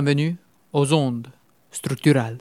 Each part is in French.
Bienvenue aux ondes structurales.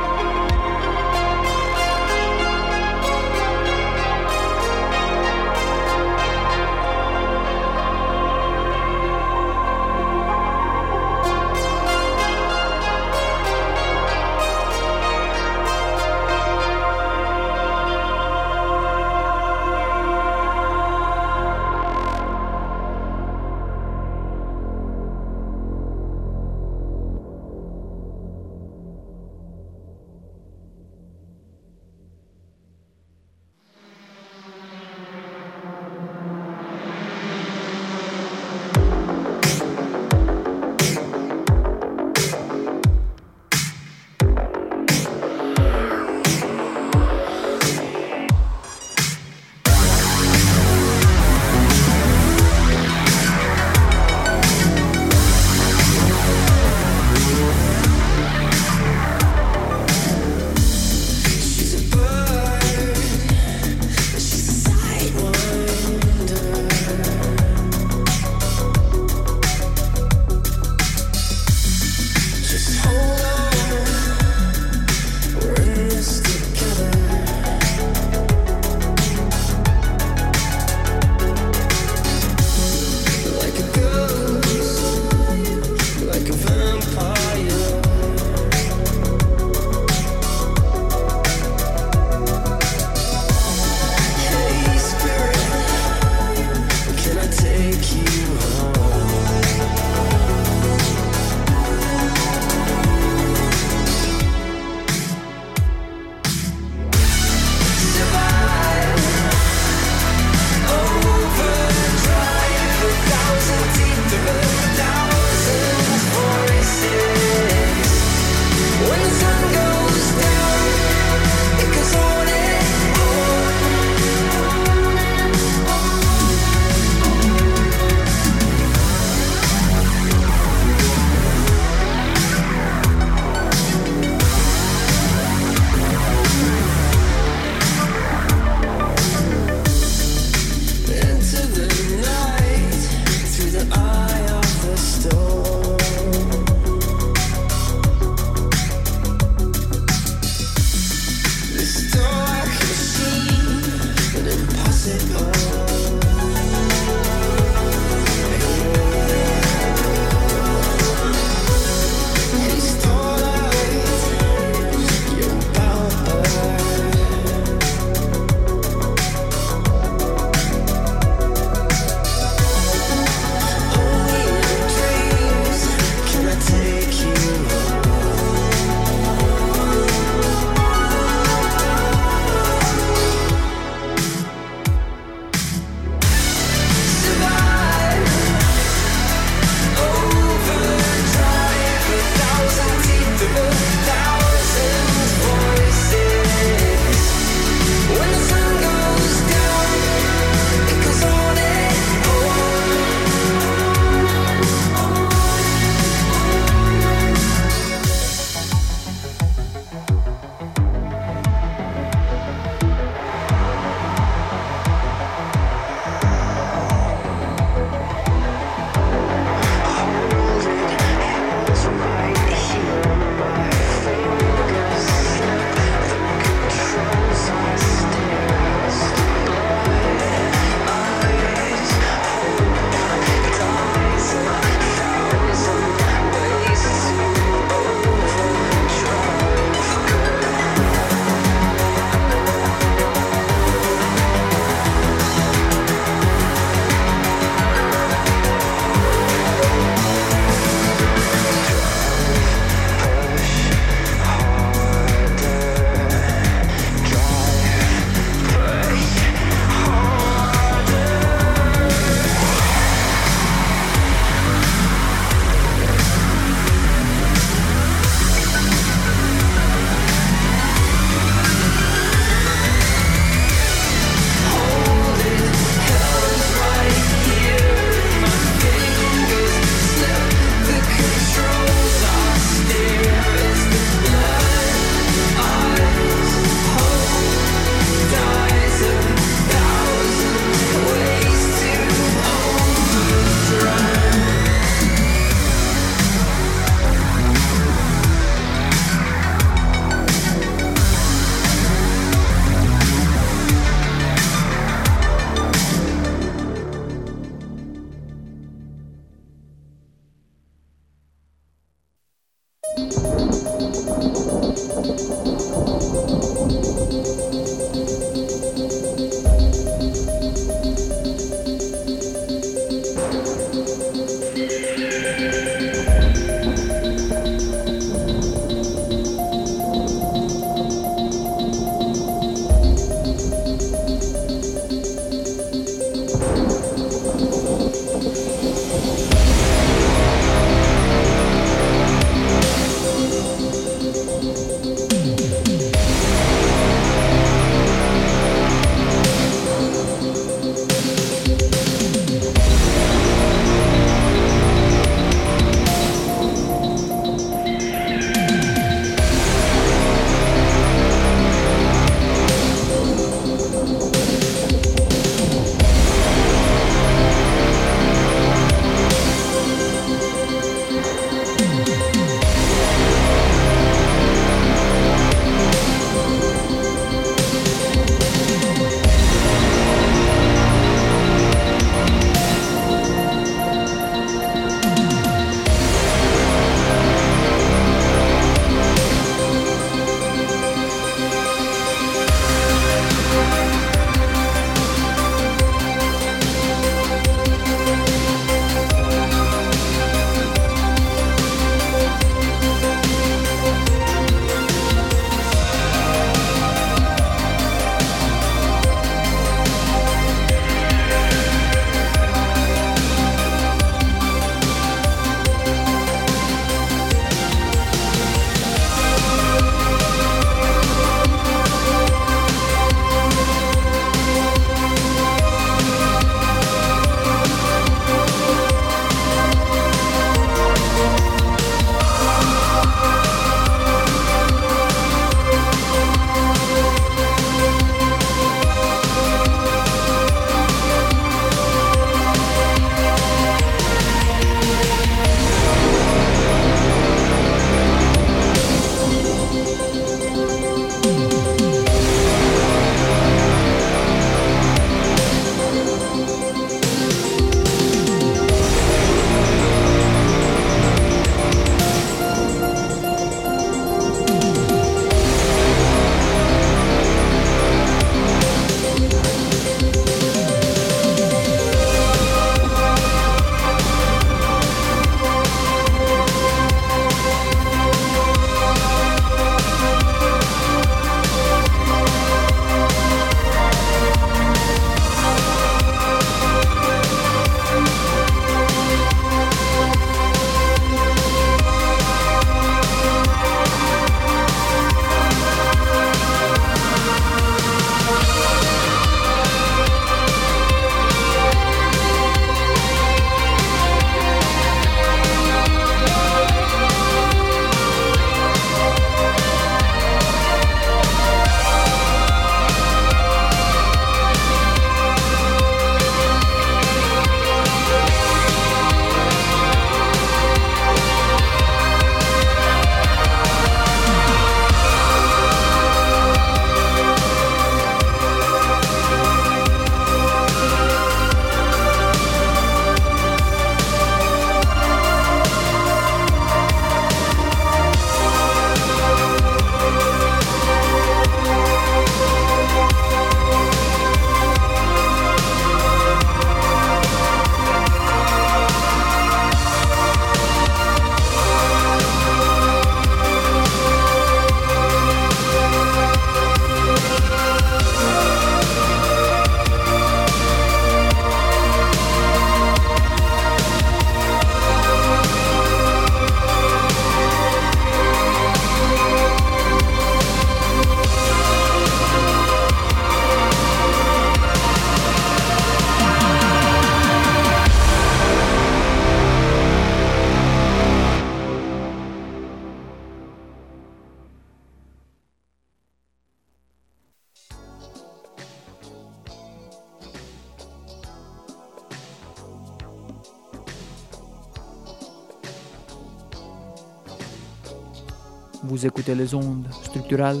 Vous écoutez les ondes structurales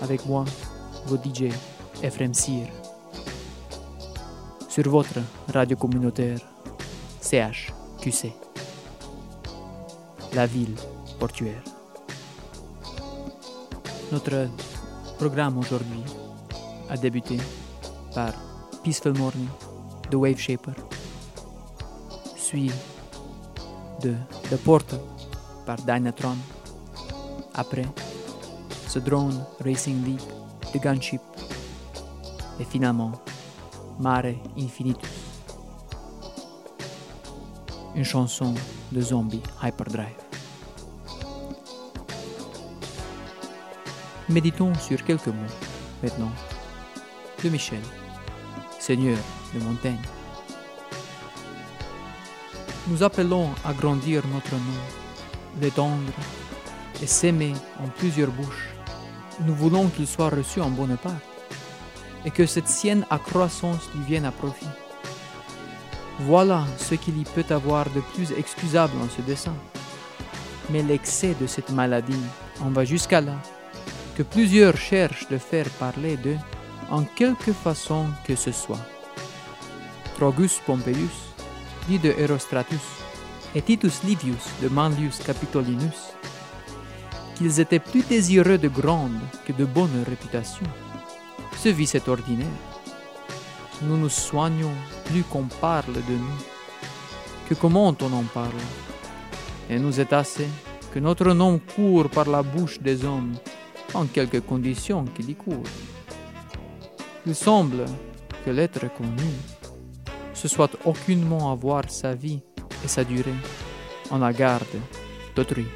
avec moi, votre DJ Ephraim Sir. Sur votre radio communautaire CHQC. La ville portuaire. Notre programme aujourd'hui a débuté par Peaceful Morning de Wave Shaper, suivi de The Portal par Dynatron. Après, The Drone Racing League de Gunship. Et finalement, Mare Infinitus. Une chanson de Zombie Hyperdrive. Méditons sur quelques mots maintenant de Michel, seigneur de montagne. Nous appelons à grandir notre nom, l'étendre et s'aimer en plusieurs bouches. Nous voulons qu'il soit reçu en bonne part et que cette sienne accroissance lui vienne à profit. Voilà ce qu'il y peut avoir de plus excusable en ce dessin. Mais l'excès de cette maladie en va jusqu'à là que plusieurs cherchent de faire parler d'eux en quelque façon que ce soit. Trogus Pompeius dit de Herostratus et Titus Livius de Manlius Capitolinus qu'ils étaient plus désireux de grande que de bonne réputation. Ce vice est ordinaire. Nous nous soignons plus qu'on parle de nous que comment on en parle? Et nous est assez que notre nom court par la bouche des hommes en quelques conditions qu'il y court. Il semble que l'être connu ce soit aucunement avoir sa vie et sa durée en la garde d'autrui.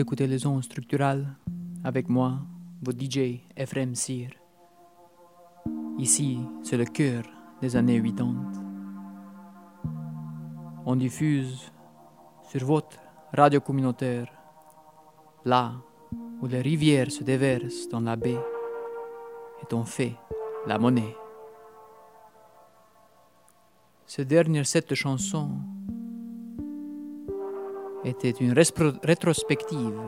Écoutez les ondes structurales avec moi, votre DJ Ephraim Sir. Ici, c'est le cœur des années 80. On diffuse sur votre radio communautaire, là où les rivières se déversent dans la baie, et on fait la monnaie. Ce dernier set de chansons était une rétrospective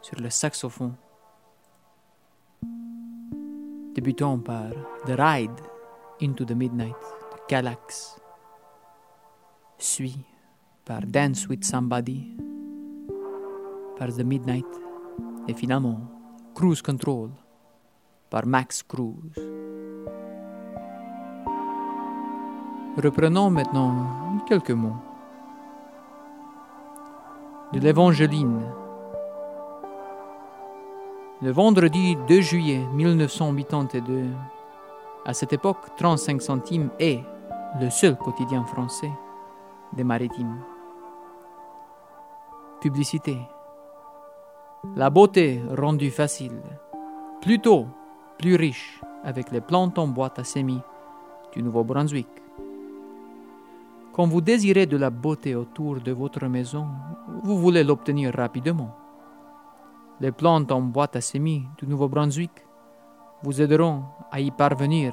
sur le saxophone, débutant par The Ride into the Midnight de Calax, suivi par Dance with Somebody par The Midnight et finalement Cruise Control par Max Cruz. Reprenons maintenant quelques mots de l'Évangéline. Le vendredi 2 juillet 1982, à cette époque, 35 centimes est le seul quotidien français des maritimes. Publicité. La beauté rendue facile, plutôt plus riche avec les plantes en boîte à semis du Nouveau-Brunswick. Quand vous désirez de la beauté autour de votre maison, vous voulez l'obtenir rapidement. Les plantes en boîte à semis du Nouveau-Brunswick vous aideront à y parvenir,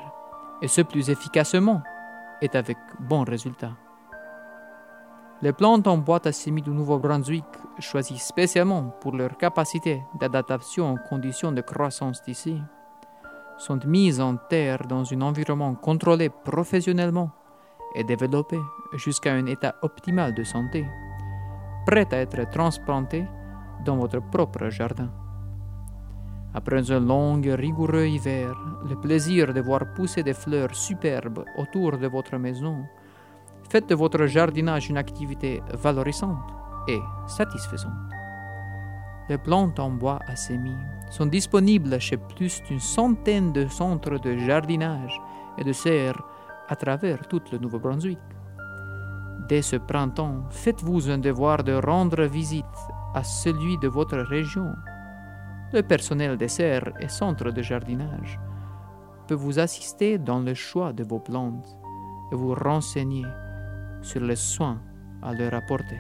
et ce plus efficacement et avec bons résultats. Les plantes en boîte à semis du Nouveau-Brunswick, choisies spécialement pour leur capacité d'adaptation aux conditions de croissance d'ici, sont mises en terre dans un environnement contrôlé professionnellement et développé jusqu'à un état optimal de santé, prêt à être transplanté dans votre propre jardin. Après un long et rigoureux hiver, le plaisir de voir pousser des fleurs superbes autour de votre maison Faites de votre jardinage une activité valorisante et satisfaisante. Les plantes en bois à semis sont disponibles chez plus d'une centaine de centres de jardinage et de serres à travers tout le Nouveau-Brunswick. Dès ce printemps, faites-vous un devoir de rendre visite à celui de votre région. Le personnel des serres et centres de jardinage peut vous assister dans le choix de vos plantes et vous renseigner sur les soins à leur apporter.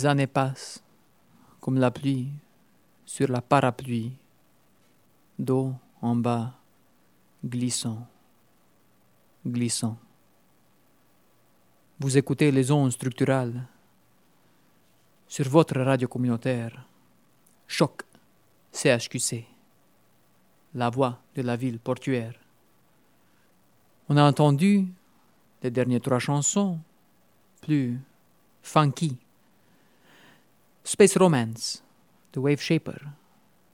Les années passent, comme la pluie sur la parapluie, dos en bas, glissant, glissant. Vous écoutez les ondes structurales sur votre radio communautaire. Choc, CHQC, la voix de la ville portuaire. On a entendu les dernières trois chansons, plus funky Space Romance The Wave Shaper,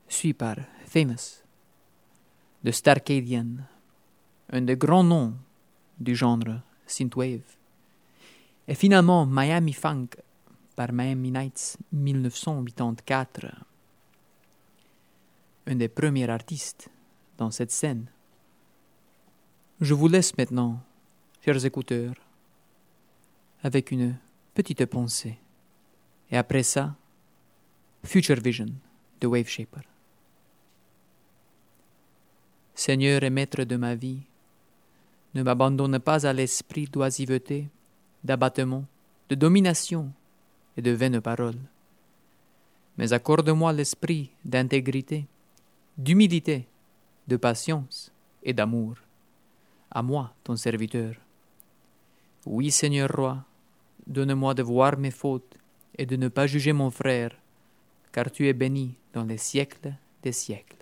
suivi par Famous The Starcadian, un des grands noms du genre synthwave. Et finalement Miami Funk par Miami Nights 1984, un des premiers artistes dans cette scène. Je vous laisse maintenant, chers écouteurs, avec une petite pensée. Et après ça, Future Vision de Wave Shaper. Seigneur et maître de ma vie, Ne m'abandonne pas à l'esprit d'oisiveté, d'abattement, de domination et de vaines paroles. Mais accorde-moi l'esprit d'intégrité, d'humilité, de patience et d'amour. À moi, ton serviteur. Oui, Seigneur roi, donne-moi de voir mes fautes et de ne pas juger mon frère, car tu es béni dans les siècles des siècles.